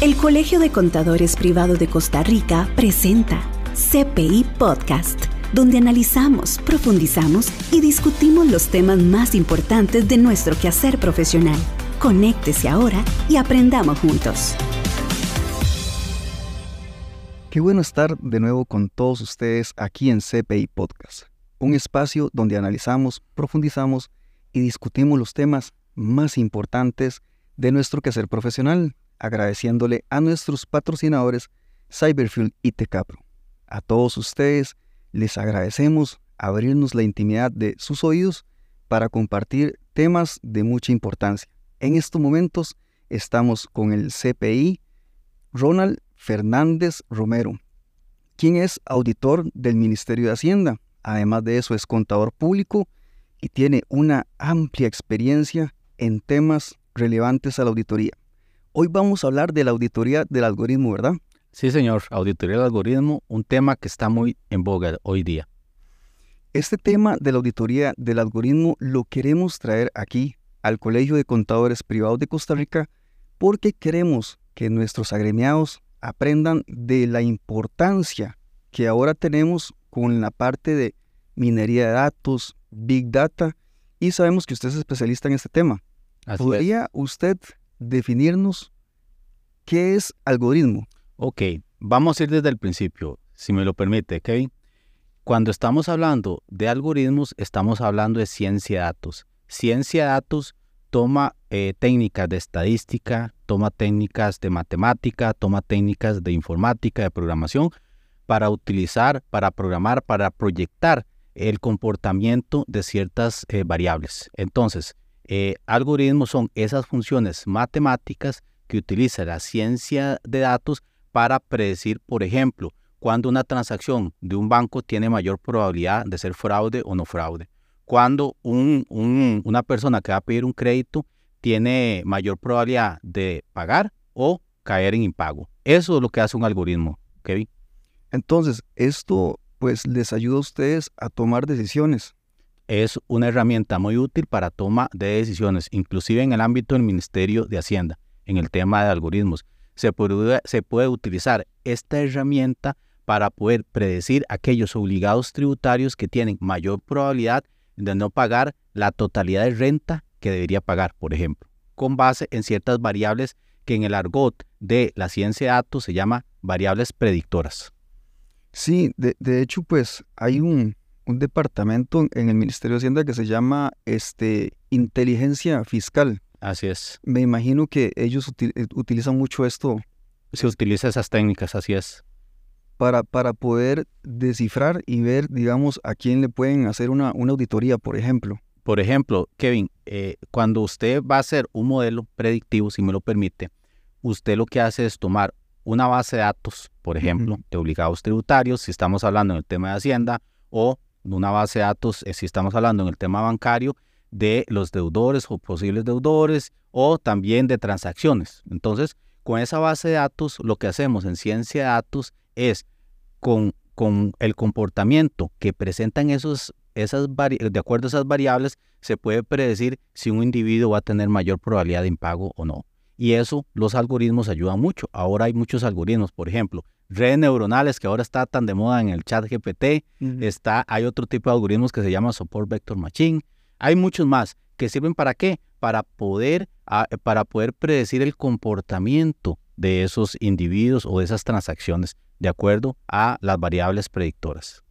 El Colegio de Contadores Privado de Costa Rica presenta CPI Podcast, donde analizamos, profundizamos y discutimos los temas más importantes de nuestro quehacer profesional. Conéctese ahora y aprendamos juntos. Qué bueno estar de nuevo con todos ustedes aquí en CPI Podcast, un espacio donde analizamos, profundizamos y discutimos los temas más importantes de nuestro quehacer profesional agradeciéndole a nuestros patrocinadores Cyberfuel y Tecapro. A todos ustedes les agradecemos abrirnos la intimidad de sus oídos para compartir temas de mucha importancia. En estos momentos estamos con el CPI Ronald Fernández Romero, quien es auditor del Ministerio de Hacienda. Además de eso es contador público y tiene una amplia experiencia en temas relevantes a la auditoría. Hoy vamos a hablar de la auditoría del algoritmo, ¿verdad? Sí, señor, auditoría del algoritmo, un tema que está muy en boga hoy día. Este tema de la auditoría del algoritmo lo queremos traer aquí al Colegio de Contadores Privados de Costa Rica porque queremos que nuestros agremiados aprendan de la importancia que ahora tenemos con la parte de minería de datos, big data, y sabemos que usted es especialista en este tema. ¿Podría usted definirnos qué es algoritmo. Ok, vamos a ir desde el principio, si me lo permite, Kevin. Cuando estamos hablando de algoritmos, estamos hablando de ciencia de datos. Ciencia de datos toma eh, técnicas de estadística, toma técnicas de matemática, toma técnicas de informática, de programación, para utilizar, para programar, para proyectar el comportamiento de ciertas eh, variables. Entonces, eh, algoritmos son esas funciones matemáticas que utiliza la ciencia de datos para predecir, por ejemplo, cuando una transacción de un banco tiene mayor probabilidad de ser fraude o no fraude. Cuando una persona que va a pedir un crédito tiene mayor probabilidad de pagar o caer en impago. Eso es lo que hace un algoritmo, Kevin. Entonces, esto pues les ayuda a ustedes a tomar decisiones es una herramienta muy útil para toma de decisiones, inclusive en el ámbito del Ministerio de Hacienda, en el tema de algoritmos. Se puede, se puede utilizar esta herramienta para poder predecir aquellos obligados tributarios que tienen mayor probabilidad de no pagar la totalidad de renta que debería pagar, por ejemplo, con base en ciertas variables que en el argot de la ciencia de datos se llama variables predictoras. Sí, de, de hecho, pues hay un, un departamento en el Ministerio de Hacienda que se llama este, inteligencia fiscal. Así es. Me imagino que ellos eh, utilizan mucho esto. Se utiliza esas técnicas, así es. Para, para poder descifrar y ver, digamos, a quién le pueden hacer una, una auditoría, por ejemplo. Por ejemplo, Kevin, eh, cuando usted va a hacer un modelo predictivo, si me lo permite, usted lo que hace es tomar una base de datos, por ejemplo, de obligados tributarios, si estamos hablando en el tema de Hacienda, o una base de datos, eh, si estamos hablando en el tema bancario, de los deudores o posibles deudores o también de transacciones. Entonces, con esa base de datos, lo que hacemos en ciencia de datos es con, con el comportamiento que presentan esos, esas de acuerdo a esas variables, se puede predecir si un individuo va a tener mayor probabilidad de impago o no. Y eso los algoritmos ayudan mucho. Ahora hay muchos algoritmos, por ejemplo, redes neuronales que ahora está tan de moda en el chat GPT, está, hay otro tipo de algoritmos que se llama Support Vector Machine, hay muchos más que sirven para qué? Para poder, ah, para poder predecir el comportamiento de esos individuos o de esas transacciones de acuerdo a las variables predictoras.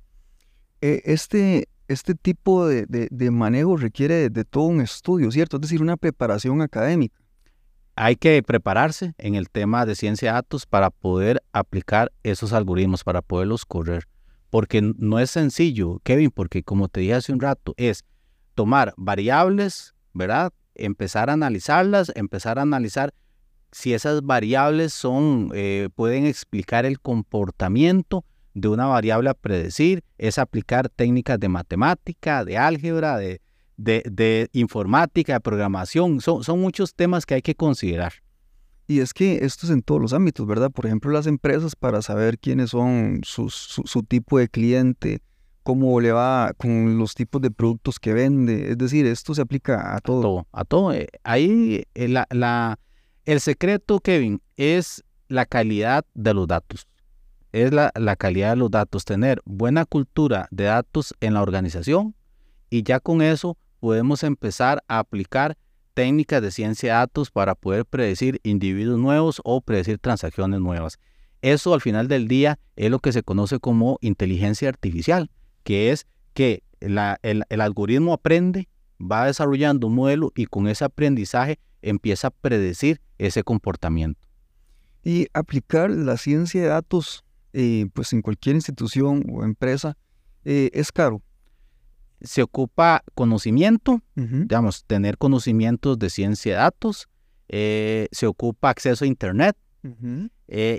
Eh, este, este tipo de, manejo requiere de todo un estudio, ¿cierto? Es decir, una preparación académica hay que prepararse en el tema de ciencia de datos para poder aplicar esos algoritmos, para poderlos correr. Porque no es sencillo, Kevin, porque como te dije hace un rato, es tomar variables, ¿verdad? Empezar a analizarlas, empezar a analizar si esas variables son, eh, pueden explicar el comportamiento de una variable a predecir, es aplicar técnicas de matemática, de álgebra, de, de, informática, de programación. Son, son muchos temas que hay que considerar. Y es que esto es en todos los ámbitos, ¿verdad? Por ejemplo, las empresas para saber quiénes son su, su, tipo de cliente, cómo le va con los tipos de productos que vende. Es decir, esto se aplica a todo. A todo. A todo. Eh, ahí eh, la, la, el secreto, Kevin, es la calidad de los datos. Es la, la calidad de los datos, tener buena cultura de datos en la organización y ya con eso podemos empezar a aplicar técnicas de ciencia de datos para poder predecir individuos nuevos o predecir transacciones nuevas. Eso al final del día es lo que se conoce como inteligencia artificial, que es que el, algoritmo aprende, va desarrollando un modelo y con ese aprendizaje empieza a predecir ese comportamiento. Y aplicar la ciencia de datos eh, pues en cualquier institución o empresa eh, es caro. Se ocupa conocimiento, digamos, tener conocimientos de ciencia de datos, eh, se ocupa acceso a Internet,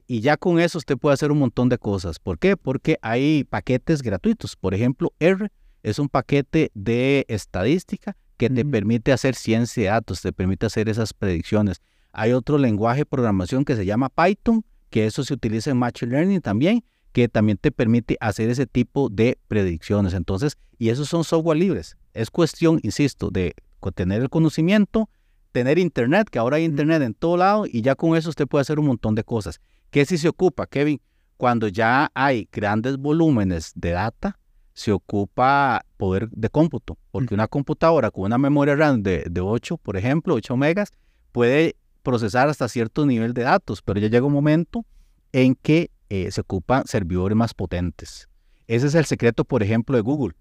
y ya con eso usted puede hacer un montón de cosas. ¿Por qué? Porque hay paquetes gratuitos. Por ejemplo, R es un paquete de estadística que te permite hacer ciencia de datos, te permite hacer esas predicciones. Hay otro lenguaje de programación que se llama Python, que eso se utiliza en Machine Learning también, que también te permite hacer ese tipo de predicciones. Entonces, y esos son software libres. Es cuestión, insisto, de tener el conocimiento, tener internet, que ahora hay internet en todo lado, y ya con eso usted puede hacer un montón de cosas. ¿Qué si se ocupa, Kevin? Cuando ya hay grandes volúmenes de data, se ocupa poder de cómputo, porque una computadora con una memoria RAM de, de 8, por ejemplo, 8 megas, puede procesar hasta cierto nivel de datos, pero ya llega un momento en que eh, se ocupan servidores más potentes. Ese es el secreto, por ejemplo, de Google,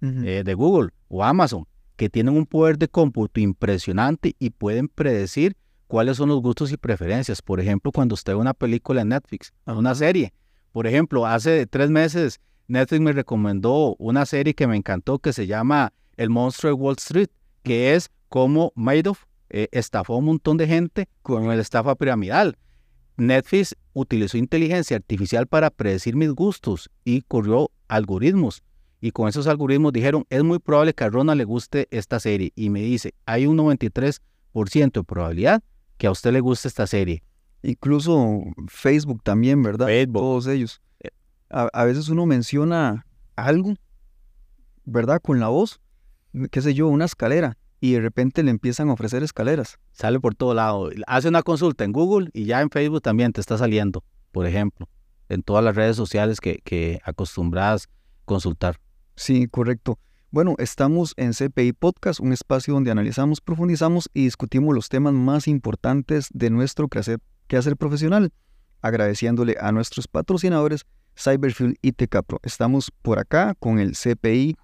eh, de Google o Amazon, que tienen un poder de cómputo impresionante y pueden predecir cuáles son los gustos y preferencias. Por ejemplo, cuando usted ve una película en Netflix, una serie. Por ejemplo, hace tres meses Netflix me recomendó una serie que me encantó que se llama El monstruo de Wall Street, que es como Madoff eh, estafó a un montón de gente con el estafa piramidal. Netflix utilizó inteligencia artificial para predecir mis gustos y corrió algoritmos. Y con esos algoritmos dijeron, es muy probable que a Ronald le guste esta serie. Y me dice, hay un 93% de probabilidad que a usted le guste esta serie. Incluso Facebook también, ¿verdad? Facebook. Todos ellos. Eh. A, veces uno menciona algo, ¿verdad? Con la voz, qué sé yo, una escalera y de repente le empiezan a ofrecer escaleras. Sale por todo lado. Hace una consulta en Google y ya en Facebook también te está saliendo, por ejemplo, en todas las redes sociales que, que acostumbras consultar. Sí, correcto. Bueno, estamos en CPI Podcast, un espacio donde analizamos, profundizamos y discutimos los temas más importantes de nuestro quehacer, profesional, agradeciéndole a nuestros patrocinadores Cyberfield y Tecapro. Estamos por acá con el CPI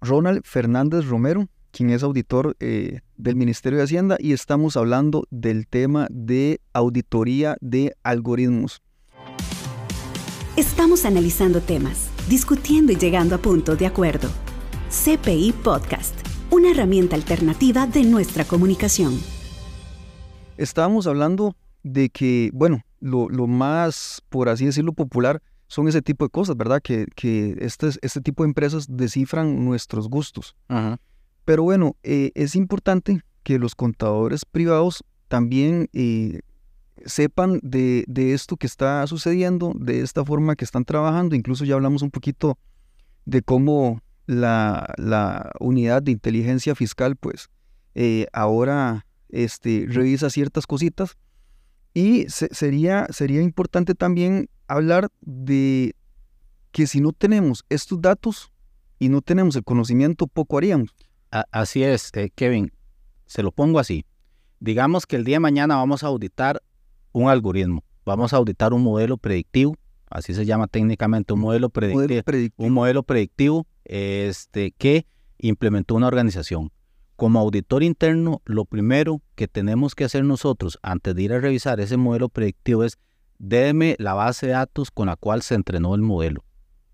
Ronald Fernández Romero, quien es auditor eh, del Ministerio de Hacienda, y estamos hablando del tema de auditoría de algoritmos. Estamos analizando temas, discutiendo y llegando a puntos de acuerdo. CPI Podcast, una herramienta alternativa de nuestra comunicación. Estábamos hablando de que, bueno, lo, más, por así decirlo, popular son ese tipo de cosas, ¿verdad? Que, que este, este tipo de empresas descifran nuestros gustos. Ajá. Pero bueno, eh, es importante que los contadores privados también eh, sepan de, esto que está sucediendo, de esta forma que están trabajando. Incluso ya hablamos un poquito de cómo la, unidad de inteligencia fiscal, pues, eh, ahora este, revisa ciertas cositas. Y sería, sería importante también hablar de que si no tenemos estos datos y no tenemos el conocimiento, poco haríamos así es, eh, Kevin. Se lo pongo así. Digamos que el día de mañana vamos a auditar un algoritmo, vamos a auditar un modelo predictivo, así se llama técnicamente, un modelo predictivo, un modelo predictivo este, que implementó una organización. Como auditor interno, lo primero que tenemos que hacer nosotros antes de ir a revisar ese modelo predictivo es déme la base de datos con la cual se entrenó el modelo.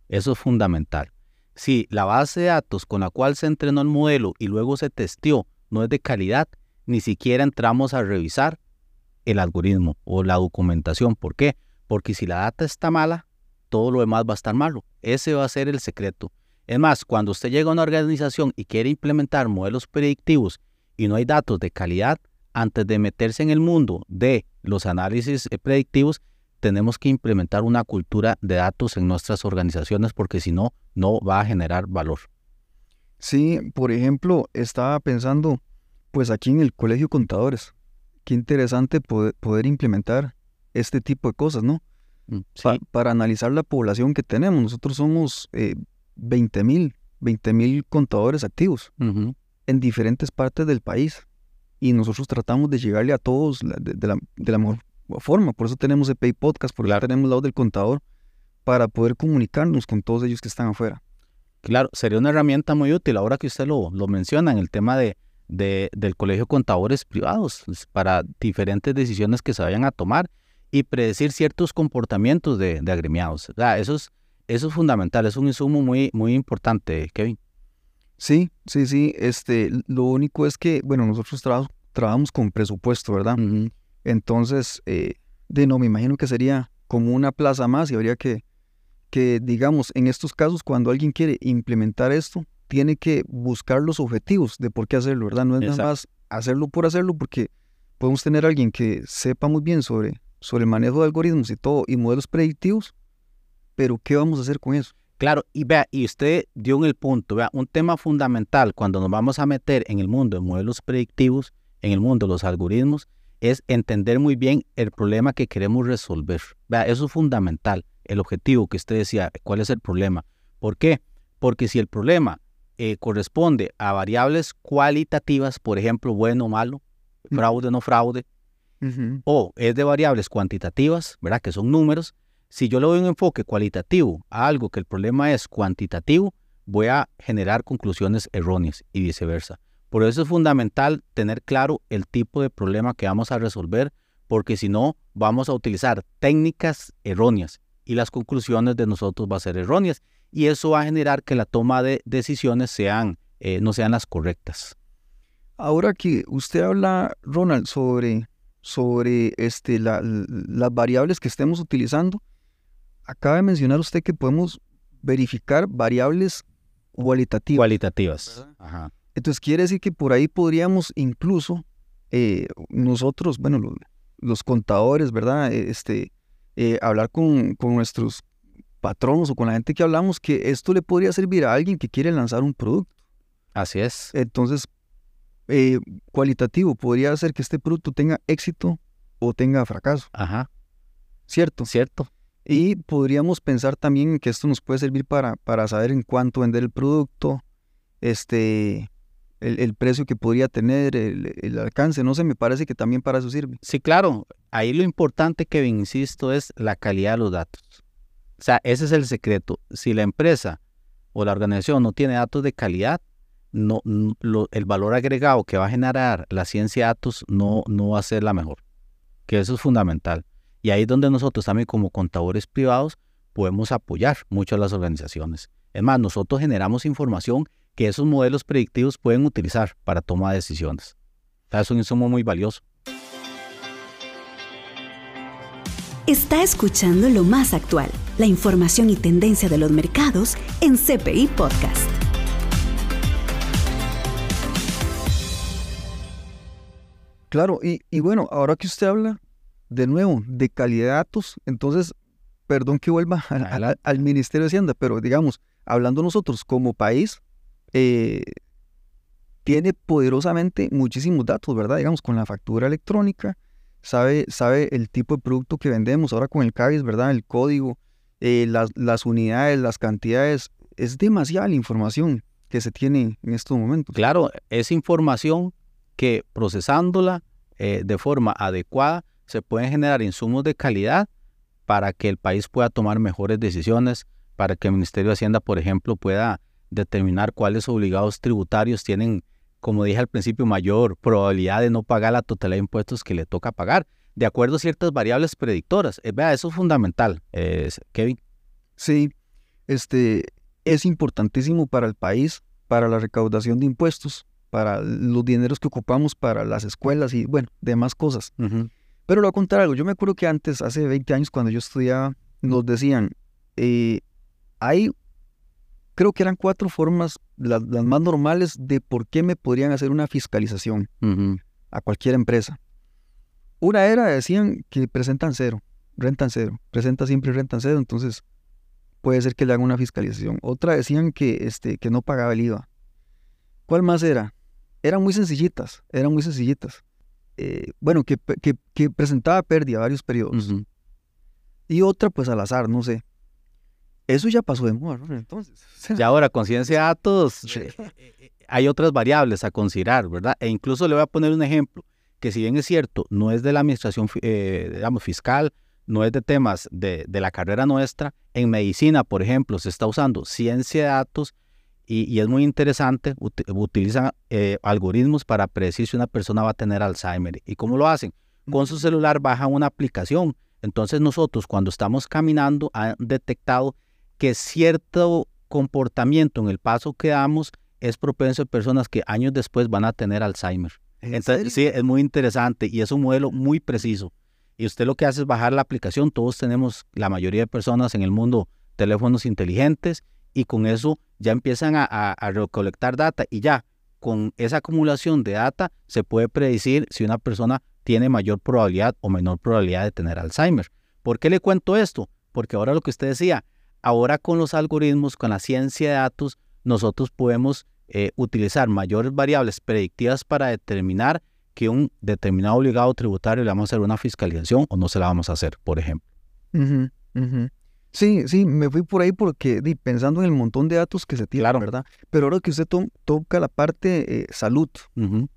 Eso es fundamental. Si la base de datos con la cual se entrenó el modelo y luego se testeó no es de calidad, ni siquiera entramos a revisar el algoritmo o la documentación. ¿Por qué? Porque si la data está mala, todo lo demás va a estar malo. Ese va a ser el secreto. Es más, cuando usted llega a una organización y quiere implementar modelos predictivos y no hay datos de calidad, antes de meterse en el mundo de los análisis predictivos, tenemos que implementar una cultura de datos en nuestras organizaciones porque si no, no va a generar valor. Sí, por ejemplo, estaba pensando, pues aquí en el Colegio Contadores, qué interesante poder, implementar este tipo de cosas, ¿no? Mm, Pa- para analizar la población que tenemos. Nosotros somos eh, 20 mil, 20 mil contadores activos en diferentes partes del país y nosotros tratamos de llegarle a todos de la, de la mejor forma. Por eso tenemos EPI Podcast, por eso Claro. tenemos la voz del contador, para poder comunicarnos con todos ellos que están afuera. Claro, sería una herramienta muy útil ahora que usted lo, lo menciona en el tema de, de- del Colegio de Contadores Privados pues, para diferentes decisiones que se vayan a tomar y predecir ciertos comportamientos de, de agremiados. O sea, eso, es, eso es fundamental, es un insumo muy, muy importante, Kevin. Sí, sí, sí. Este, lo único es que, bueno, nosotros traba- trabajamos con presupuesto, ¿verdad? Ujú, Entonces, eh, de no, me imagino que sería como una plaza más y habría que, que, digamos, en estos casos, cuando alguien quiere implementar esto, tiene que buscar los objetivos de por qué hacerlo, ¿verdad? No es nada más hacerlo por hacerlo, porque podemos tener a alguien que sepa muy bien sobre, sobre el manejo de algoritmos y todo, y modelos predictivos, pero ¿qué vamos a hacer con eso? Claro, y vea, y usted dio en el punto, vea, un tema fundamental cuando nos vamos a meter en el mundo de modelos predictivos, en el mundo de los algoritmos, es entender muy bien el problema que queremos resolver. Vea, eso es fundamental, el objetivo que usted decía, cuál es el problema. ¿Por qué? Porque si el problema eh, corresponde a variables cualitativas, por ejemplo, bueno o malo, fraude o no fraude, o es de variables cuantitativas, ¿verdad? Que son números. Si yo le doy un enfoque cualitativo a algo que el problema es cuantitativo, voy a generar conclusiones erróneas y viceversa. Por eso es fundamental tener claro el tipo de problema que vamos a resolver, porque si no, vamos a utilizar técnicas erróneas y las conclusiones de nosotros van a ser erróneas. Y eso va a generar que la toma de decisiones sean, eh, no sean las correctas. Ahora que usted habla, Ronald, sobre, sobre este, la- las variables que estemos utilizando, acaba de mencionar usted que podemos verificar variables cualitativas. Cualitativas. Ajá. Entonces quiere decir que por ahí podríamos incluso eh, nosotros, bueno, lo- los, contadores, ¿verdad? Eh, Este, eh, hablar con, con nuestros patronos o con la gente que hablamos que esto le podría servir a alguien que quiere lanzar un producto. Así es. Entonces, eh, cualitativo podría hacer que este producto tenga éxito o tenga fracaso, Ajá. ¿cierto? ¿Cierto? Y podríamos pensar también que esto nos puede servir para, para saber en cuánto vender el producto, este, el, el precio que podría tener, el, alcance, no sé, me parece que también para eso sirve. Sí, claro. Ahí lo importante, que insisto, es la calidad de los datos. O sea, ese es el secreto. Si la empresa o la organización no tiene datos de calidad, no, lo- el valor agregado que va a generar la ciencia de datos no, no va a ser la mejor. Que eso es fundamental. Y ahí es donde nosotros también como contadores privados podemos apoyar mucho a las organizaciones. Es más, nosotros generamos información que esos modelos predictivos pueden utilizar para toma de decisiones. O sea, es un insumo muy valioso. Está escuchando lo más actual, la información y tendencia de los mercados en CPI Podcast. Claro, y, y bueno, ahora que usted habla de nuevo de calidad de datos, entonces, perdón que vuelva al- al, Adelante. al Ministerio de Hacienda, pero digamos, hablando nosotros como país, eh, tiene poderosamente muchísimos datos, ¿verdad? Digamos, con la factura electrónica, sabe, sabe el tipo de producto que vendemos, ahora con el CABIS, ¿verdad? El código, eh, las, las unidades, las cantidades, es demasiada la información que se tiene en estos momentos. Claro, es información que procesándola eh, de forma adecuada se pueden generar insumos de calidad para que el país pueda tomar mejores decisiones, para que el Ministerio de Hacienda, por ejemplo, pueda determinar cuáles obligados tributarios tienen, como dije al principio, mayor probabilidad de no pagar la totalidad de impuestos que le toca pagar, de acuerdo a ciertas variables predictoras. Eh, vea, eso es fundamental, eh, Kevin. Sí, este es importantísimo para el país, para la recaudación de impuestos, para los dineros que ocupamos para las escuelas y bueno, demás cosas. Pero le voy a contar algo. Yo me acuerdo que antes, hace 20 años, cuando yo estudiaba, nos decían, eh, hay, creo que eran cuatro formas, las, las más normales, de por qué me podrían hacer una fiscalización a cualquier empresa. Una era, decían que presentan cero, rentan cero, presenta siempre rentan cero, entonces puede ser que le hagan una fiscalización. Otra decían que, este, que no pagaba el IVA. ¿Cuál más era? Eran muy sencillitas, eran muy sencillitas. eh, bueno, que, que, que, presentaba pérdida varios periodos. Y otra, pues al azar, no sé. Eso ya pasó de moda, ¿no? Entonces. Y ahora, conciencia de datos, eh, eh, hay otras variables a considerar, ¿verdad? E incluso le voy a poner un ejemplo, que si bien es cierto, no es de la administración, digamos, fiscal, no es de temas de, de, la carrera nuestra, en medicina, por ejemplo, se está usando ciencia de datos y, es muy interesante, utilizan eh, algoritmos para predecir si una persona va a tener Alzheimer. ¿Y cómo lo hacen? Con su celular bajan una aplicación. Entonces nosotros cuando estamos caminando han detectado que cierto comportamiento en el paso que damos es propenso a personas que años después van a tener Alzheimer. Entonces, sí, es muy interesante y es un modelo muy preciso. Y usted lo que hace es bajar la aplicación. Todos tenemos, la mayoría de personas en el mundo, teléfonos inteligentes y con eso ya empiezan a, recolectar data y ya con esa acumulación de data se puede predecir si una persona tiene mayor probabilidad o menor probabilidad de tener Alzheimer. ¿Por qué le cuento esto? Porque ahora lo que usted decía, ahora con los algoritmos, con la ciencia de datos, nosotros podemos eh, utilizar mayores variables predictivas para determinar que un determinado obligado tributario le vamos a hacer una fiscalización o no se la vamos a hacer, por ejemplo. Sí, sí, me fui por ahí porque di, pensando en el montón de datos que se tienen, ¿verdad? Pero ahora que usted toca la parte eh, salud,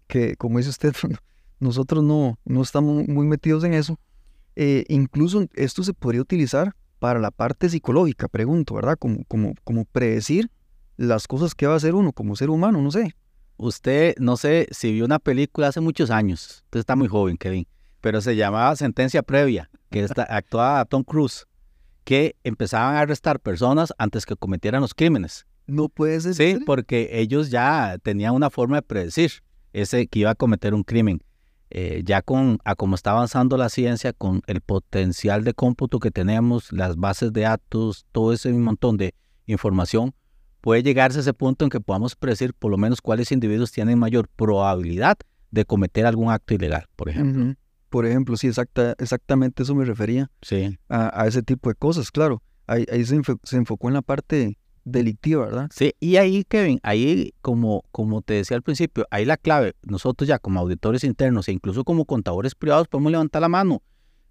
que como dice usted, nosotros no, no estamos muy metidos en eso, eh, incluso esto se podría utilizar para la parte psicológica, pregunto, ¿verdad? Como, como, como predecir las cosas que va a hacer uno como ser humano, no sé. Usted, no sé si vio una película hace muchos años, usted está muy joven, Kevin, pero se llamaba Sentencia Previa, que está, actuaba Tom Cruise que empezaban a arrestar personas antes que cometieran los crímenes. No puede ser. Sí, porque ellos ya tenían una forma de predecir ese que iba a cometer un crimen. Eh, ya con a cómo está avanzando la ciencia, con el potencial de cómputo que tenemos, las bases de datos, todo ese montón de información, puede llegarse a ese punto en que podamos predecir por lo menos cuáles individuos tienen mayor probabilidad de cometer algún acto ilegal, por ejemplo. Por ejemplo, sí, exacta, exactamente eso me refería. Sí. A, ese tipo de cosas, claro. Ahí, se, enfocó en la parte delictiva, ¿verdad? Sí, y ahí, Kevin, ahí, como, como te decía al principio, ahí la clave, nosotros ya como auditores internos e incluso como contadores privados podemos levantar la mano.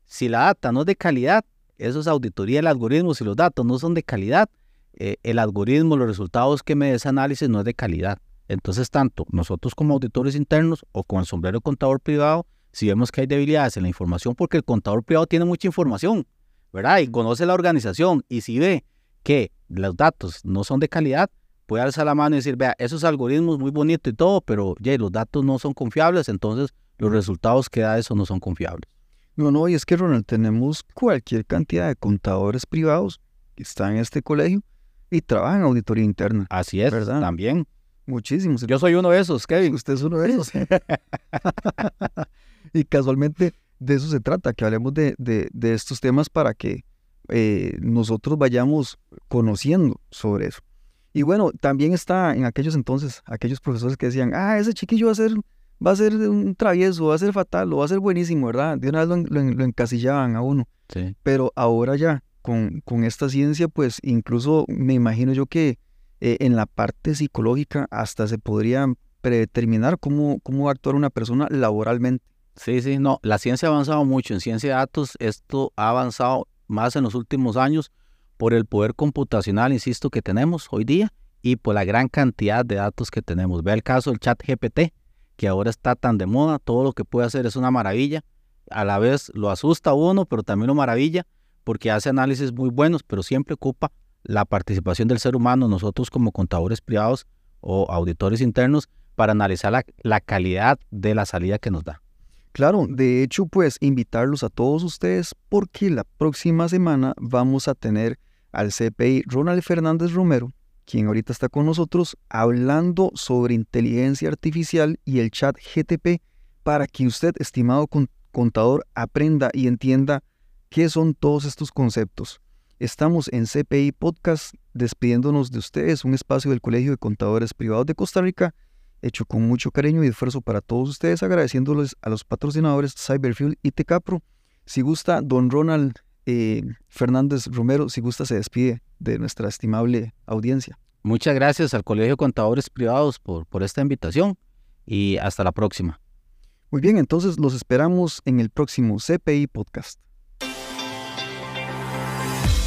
Si la data no es de calidad, eso es auditoría del algoritmo, si los datos no son de calidad, eh, el algoritmo, los resultados que me dé ese análisis no es de calidad. Entonces, tanto nosotros como auditores internos o con el sombrero contador privado, si vemos que hay debilidades en la información, porque el contador privado tiene mucha información, ¿verdad? Y conoce la organización, y si ve que los datos no son de calidad, puede alzar la mano y decir, vea, esos algoritmos muy bonitos y todo, pero ya los datos no son confiables, entonces los resultados que da eso no son confiables. No, no, y es que Ronald, tenemos cualquier cantidad de contadores privados que están en este colegio y trabajan en auditoría interna. Así es, ¿verdad? También. Muchísimos. Yo soy uno de esos, Kevin. Usted es uno de esos. y casualmente de eso se trata, que hablemos de, estos temas para que eh, nosotros vayamos conociendo sobre eso. Y bueno, también está en aquellos entonces, aquellos profesores que decían, ah, ese chiquillo va a ser, va a ser un travieso, va a ser fatal, o va a ser buenísimo, ¿verdad? De una vez lo, encasillaban a uno. Sí. Pero ahora ya, con, con, esta ciencia, pues incluso me imagino yo que eh, en la parte psicológica hasta se podría predeterminar cómo, cómo va a actuar una persona laboralmente. Sí, sí, no, la ciencia ha avanzado mucho. En ciencia de datos esto ha avanzado más en los últimos años por el poder computacional, insisto, que tenemos hoy día y por la gran cantidad de datos que tenemos. Ve el caso del chat GPT, que ahora está tan de moda, todo lo que puede hacer es una maravilla. A la vez lo asusta a uno, pero también lo maravilla porque hace análisis muy buenos, pero siempre ocupa la participación del ser humano, nosotros como contadores privados o auditores internos, para analizar la, la calidad de la salida que nos da. Claro, de hecho, pues invitarlos a todos ustedes porque la próxima semana vamos a tener al CPI Ronald Fernández Romero, quien ahorita está con nosotros, hablando sobre inteligencia artificial y el chat GTP para que usted, estimado contador, aprenda y entienda qué son todos estos conceptos. Estamos en CPI Podcast despidiéndonos de ustedes, un espacio del Colegio de Contadores Privados de Costa Rica hecho con mucho cariño y esfuerzo para todos ustedes, agradeciéndoles a los patrocinadores Cyberfuel y Tecapro. Si gusta, don Ronald eh, Fernández Romero, si gusta, se despide de nuestra estimable audiencia. Muchas gracias al Colegio de Contadores Privados por, por esta invitación y hasta la próxima. Muy bien, entonces los esperamos en el próximo CPI Podcast.